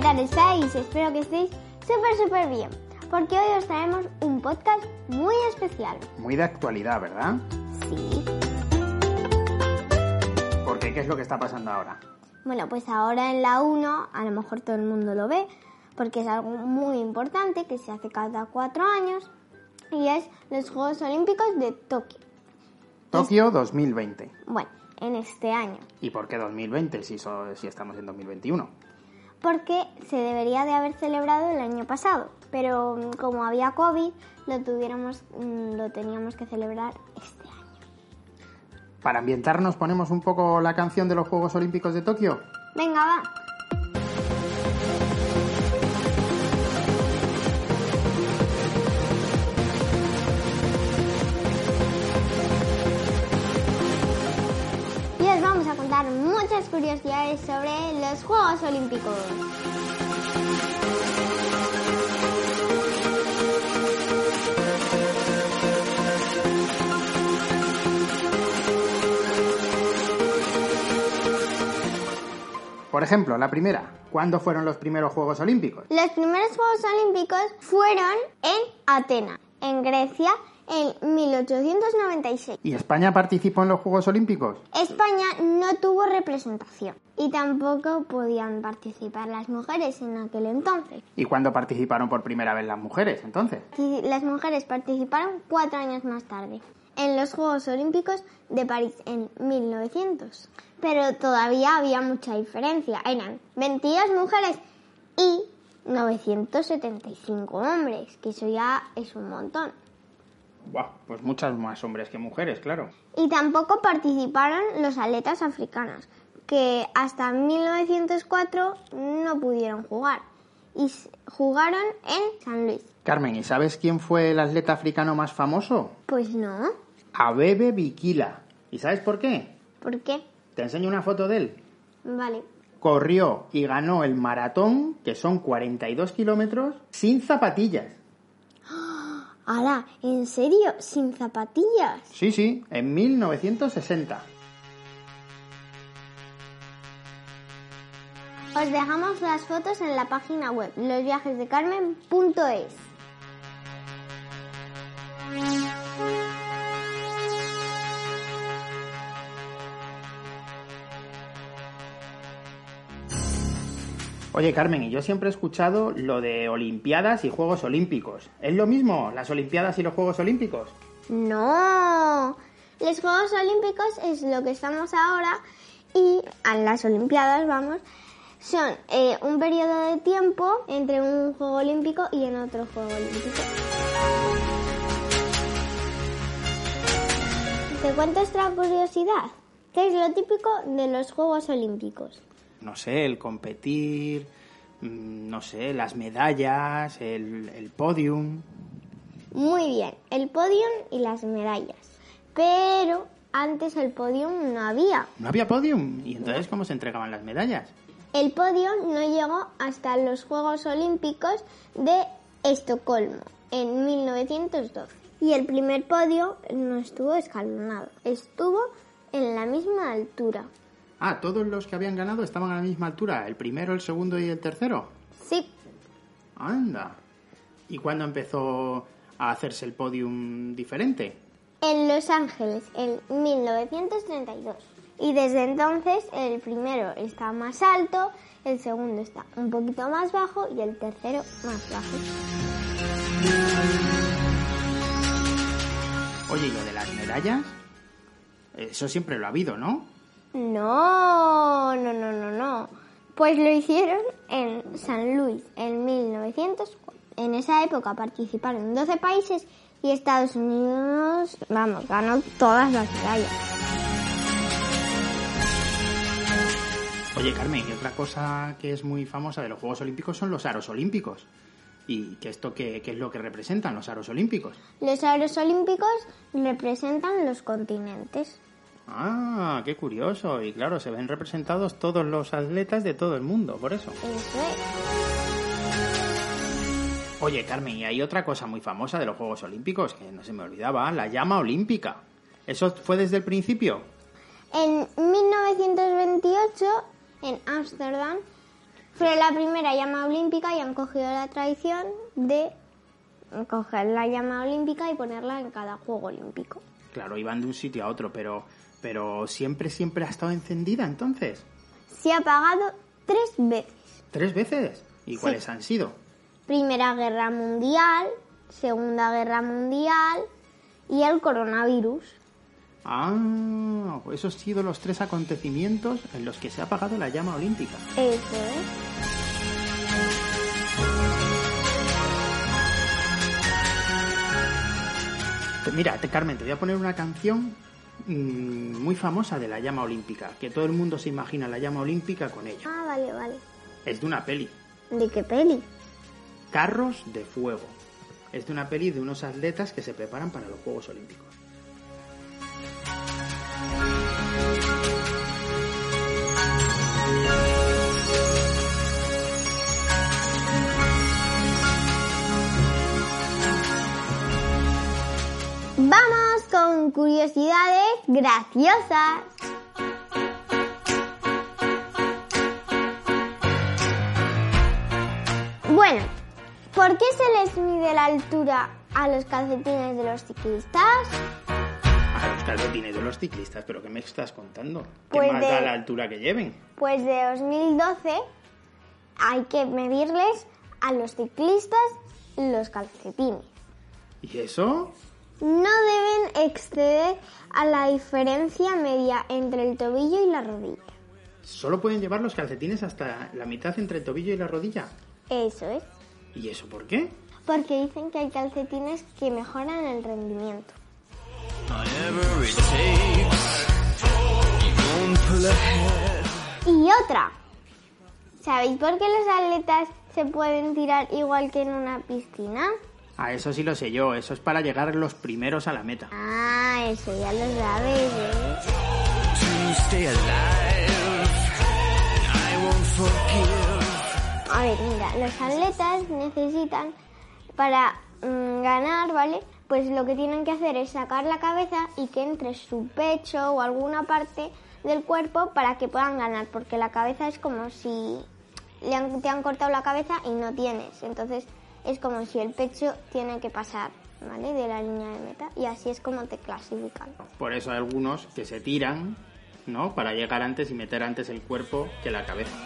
¿Qué tal estáis? Espero que estéis súper, súper bien. Porque hoy os traemos un podcast muy especial. Muy de actualidad, ¿verdad? Sí. Porque ¿qué es lo que está pasando ahora? Bueno, pues ahora en la 1, a lo mejor todo el mundo lo ve, porque es algo muy importante que se hace cada cuatro años, y es los Juegos Olímpicos de Tokio. Tokio 2020. Bueno, en este año. ¿Y por qué 2020 si, so- si estamos en 2021? Porque se debería de haber celebrado el año pasado, pero mm, como había COVID, lo, tuviéramos, mm, lo teníamos que celebrar este año. Para ambientarnos ponemos un poco la canción de los Juegos Olímpicos de Tokio. Venga, va. Muchas curiosidades sobre los Juegos Olímpicos. Por ejemplo, la primera. ¿Cuándo fueron los primeros Juegos Olímpicos? Los primeros Juegos Olímpicos fueron en Atenas, en Grecia, en 1896. ¿Y España participó en los Juegos Olímpicos? España no tuvo representación y tampoco podían participar las mujeres en aquel entonces. ¿Y cuándo participaron por primera vez las mujeres entonces? Las mujeres participaron cuatro años más tarde, en los Juegos Olímpicos de París en 1900. Pero todavía había mucha diferencia. Eran 22 mujeres y 975 hombres, que eso ya es un montón. Pues muchas más hombres que mujeres, claro. Y tampoco participaron los atletas africanos, que hasta 1904 no pudieron jugar. Y jugaron en San Luis. Carmen, ¿y sabes quién fue el atleta africano más famoso? Pues no. Abebe Bikila. ¿Y sabes por qué? ¿Por qué? Te enseño una foto de él. Vale. Corrió y ganó el maratón, que son 42 kilómetros, sin zapatillas. ¡Hala! ¿En serio? ¿Sin zapatillas? Sí, sí, en 1960. Os dejamos las fotos en la página web losviajesdecarmen.es. Oye, Carmen, y yo siempre he escuchado lo de Olimpiadas y Juegos Olímpicos. ¿Es lo mismo, las Olimpiadas y los Juegos Olímpicos? No, los Juegos Olímpicos es lo que estamos ahora y a las Olimpiadas, vamos, son eh, un periodo de tiempo entre un Juego Olímpico y en otro Juego Olímpico. ¿Te cuento otra curiosidad? ¿Qué es lo típico de los Juegos Olímpicos? No sé, el competir, mm, no sé, las medallas, el, el podium. Muy bien, el podium y las medallas. Pero antes el podium no había. No había podium. ¿Y entonces cómo se entregaban las medallas? El podio no llegó hasta los Juegos Olímpicos de Estocolmo en 1912. Y el primer podio no estuvo escalonado, estuvo en la misma altura. Ah, todos los que habían ganado estaban a la misma altura, el primero, el segundo y el tercero. Sí, Anda. ¿Y cuándo empezó a hacerse el podium diferente? en Los Ángeles en 1932. Y desde entonces el primero está más alto, el segundo está un poquito más bajo y el tercero más bajo. Oye, ¿y lo de las medallas? Eso siempre lo ha habido, ¿no? No, no, no, no, no. Pues lo hicieron en San Luis en 1904. En esa época participaron 12 países y Estados Unidos, vamos, ganó todas las medallas. Oye, Carmen, y otra cosa que es muy famosa de los Juegos Olímpicos son los aros olímpicos. ¿Y qué, esto qué, qué es lo que representan los aros olímpicos? Los aros olímpicos representan los continentes. Ah, qué curioso. Y claro, se ven representados todos los atletas de todo el mundo, por eso. Eso es. Oye, Carmen, y hay otra cosa muy famosa de los Juegos Olímpicos que no se me olvidaba, la llama olímpica. ¿Eso fue desde el principio? En 1928, en Ámsterdam, fue la primera llama olímpica y han cogido la tradición de coger la llama olímpica y ponerla en cada juego olímpico. Claro, iban de un sitio a otro, pero, pero siempre, siempre ha estado encendida entonces. Se ha apagado tres veces. ¿Tres veces? ¿Y cuáles han sido? Primera Guerra Mundial, Segunda Guerra Mundial y el coronavirus. Ah, pues esos han sido los tres acontecimientos en los que se ha apagado la llama olímpica. Eso es. Mira, Carmen, te voy a poner una canción mm, muy famosa de la llama olímpica, que todo el mundo se imagina la llama olímpica con ella. Ah, vale, vale. Es de una peli, ¿De qué peli? Carros de Fuego. Es de una peli de unos atletas que se preparan para los Juegos Olímpicos. Con curiosidades graciosas. Bueno, ¿por qué se les mide la altura a los calcetines de los ciclistas? A los calcetines de los ciclistas, pero ¿qué me estás contando? ¿Qué Pues más de- da la altura que lleven? Pues de 2012 hay que medirles a los ciclistas los calcetines. ¿Y eso? No deben exceder a la diferencia media entre el tobillo y la rodilla. ¿Solo pueden llevar los calcetines hasta la mitad entre el tobillo y la rodilla? Eso es. ¿Y eso por qué? Porque dicen que hay calcetines que mejoran el rendimiento. Y otra. ¿Sabéis por qué los atletas se pueden tirar igual que en una piscina? Ah, eso sí lo sé yo. Eso es para llegar los primeros a la meta. Ah, eso ya lo sabes, ¿eh? To stay alive, I won't forgive. A ver, mira, los atletas necesitan para mm, ganar, ¿vale? Pues lo que tienen que hacer es sacar la cabeza y que entre su pecho o alguna parte del cuerpo para que puedan ganar, porque la cabeza es como si le han- te han cortado la cabeza y no tienes. Entonces es como si el pecho tiene que pasar, ¿vale? De la línea de meta y así es como te clasifican. Por eso hay algunos que se tiran, ¿no? Para llegar antes y meter antes el cuerpo que la cabeza.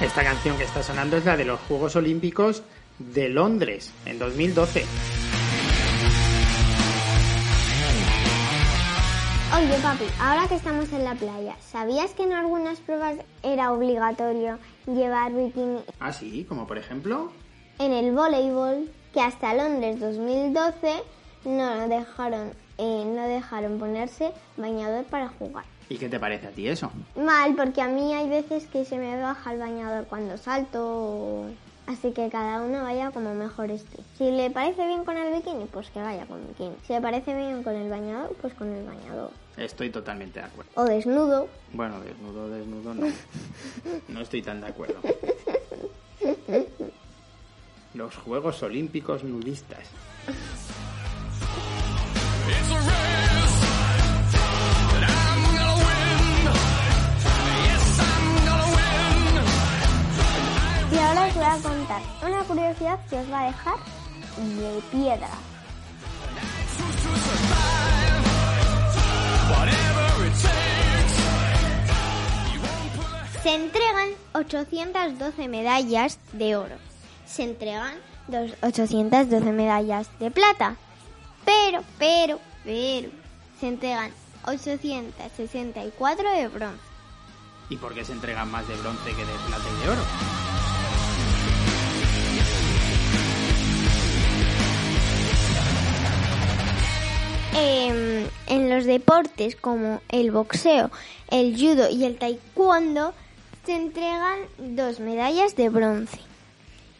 Esta canción que está sonando es la de los Juegos Olímpicos de Londres en 2012. Oye, papi, ahora que estamos en la playa, ¿sabías que en algunas pruebas era obligatorio llevar bikini Ah, sí, como por ejemplo. en el voleibol? Que hasta Londres 2012 no dejaron, eh, no dejaron ponerse bañador para jugar. ¿Y qué te parece a ti eso? Mal, porque a mí hay veces que se me baja el bañador cuando salto. o- Así que cada uno vaya como mejor esté. Si le parece bien con el bikini, pues que vaya con bikini. Si le parece bien con el bañador, pues con el bañador. Estoy totalmente de acuerdo. O desnudo. Bueno, desnudo, desnudo, no. No estoy tan de acuerdo. Los Juegos Olímpicos nudistas. Una curiosidad que os va a dejar de piedra. Se entregan 812 medallas de oro. Se entregan dos- 812 medallas de plata. Pero, pero, pero, se entregan 864 de bronce. ¿Y por qué se entregan más de bronce que de plata y de oro? En los deportes como el boxeo, el judo y el taekwondo se entregan dos medallas de bronce.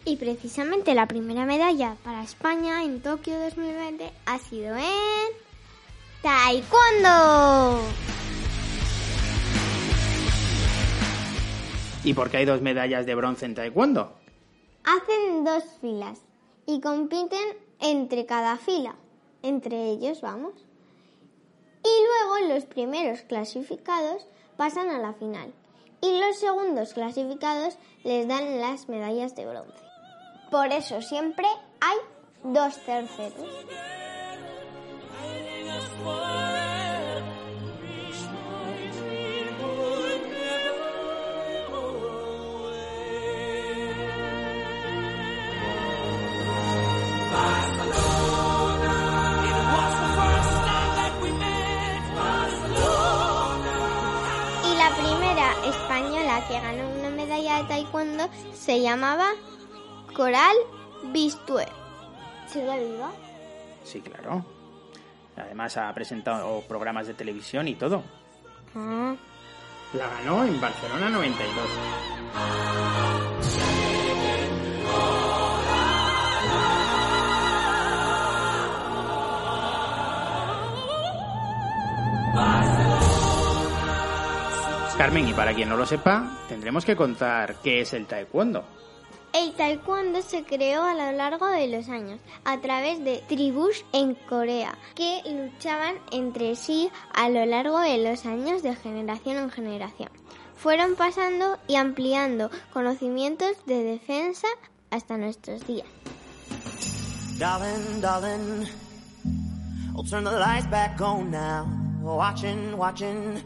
Y precisamente la primera medalla para España en Tokio 2020 ha sido en taekwondo. ¿Y por qué hay dos medallas de bronce en taekwondo? Hacen dos filas y compiten entre cada fila. Entre ellos, vamos. Y luego los primeros clasificados pasan a la final. Y los segundos clasificados les dan las medallas de bronce. Por eso siempre hay dos terceros. Que ganó una medalla de taekwondo se llamaba Coral Bistuer. ¿Sigue viva? Sí, claro. Además ha presentado programas de televisión y todo. Ah. La ganó en Barcelona 92. Carmen, y para quien no lo sepa, tendremos que contar qué es el taekwondo. El taekwondo se creó a lo largo de los años a través de tribus en Corea que luchaban entre sí a lo largo de los años de generación en generación. Fueron pasando y ampliando conocimientos de defensa hasta nuestros días. Darling, darling, I'll turn the lights back on now. Watching, watching,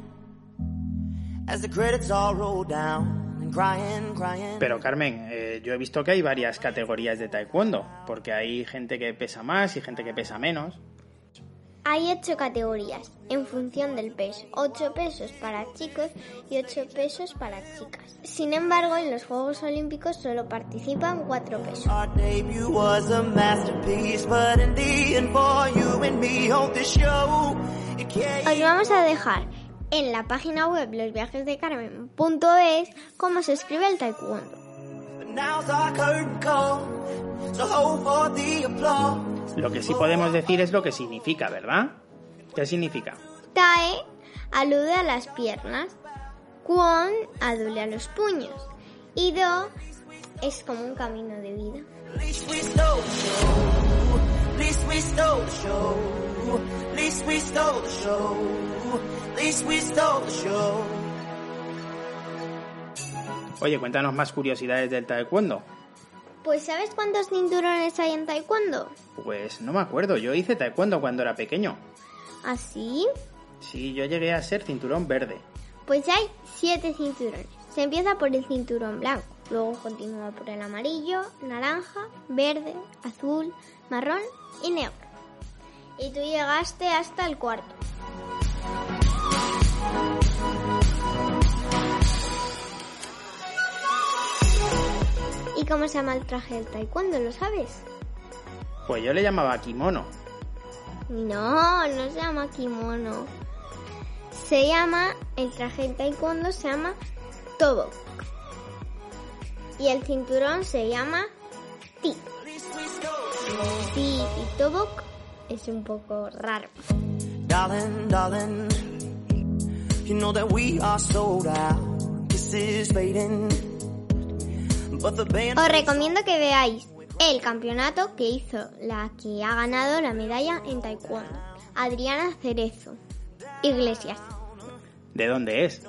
Pero Carmen, eh, yo he visto que hay varias categorías de taekwondo, porque hay gente que pesa más y gente que pesa menos. Hay ocho categorías en función del peso, ocho pesos para chicos y ocho pesos para chicas. Sin embargo, en los Juegos Olímpicos solo participan cuatro pesos. Our debut was a masterpiece, but in the end, for you and me, hold the show. It can't Os vamos a dejar en la página web losviajesdecarmen.es cómo se escribe el taekwondo. Lo que sí podemos decir es lo que significa, ¿verdad? ¿Qué significa? Tae alude a las piernas, Kwon alude a los puños y Do es como un camino de vida. Least we stole the show. Oye, cuéntanos más curiosidades del taekwondo. Pues ¿sabes cuántos cinturones hay en taekwondo? Pues no me acuerdo, yo hice taekwondo cuando era pequeño. ¿Así? Sí, yo llegué a ser cinturón verde. Pues hay siete cinturones. Se empieza por el cinturón blanco, luego continúa por el amarillo, naranja, verde, azul, marrón y negro. Y tú llegaste hasta el cuarto. ¿Y cómo se llama el traje del taekwondo? ¿Lo sabes? Pues yo le llamaba kimono. No, no se llama kimono. Se llama, el traje del taekwondo se llama tobok. Y el cinturón se llama ti. Ti y tobok es un poco raro. Darling, darling, you know that we are sold out. This is fading. But the band Os recomiendo que veáis el campeonato que hizo la que ha ganado la medalla en taekwondo. Adriana Cerezo. Iglesias, ¿De dónde es?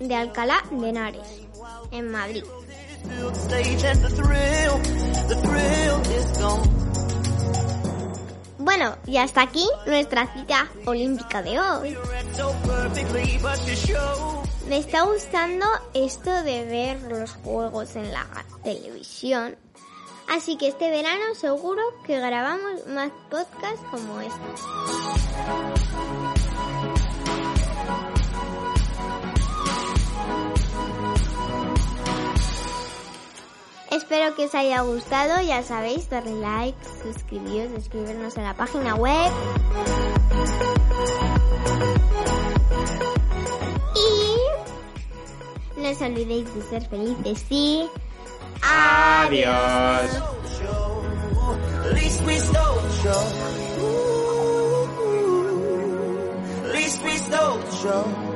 de Alcalá de Henares, en Madrid. Bueno, y hasta aquí nuestra cita olímpica de hoy. Me está gustando esto de ver los juegos en la televisión. Así que este verano seguro que grabamos más podcasts como este. Espero que os haya gustado, ya sabéis, darle like, suscribiros, escribirnos en la página web. Y no os olvidéis de ser felices, sí. Adiós. show.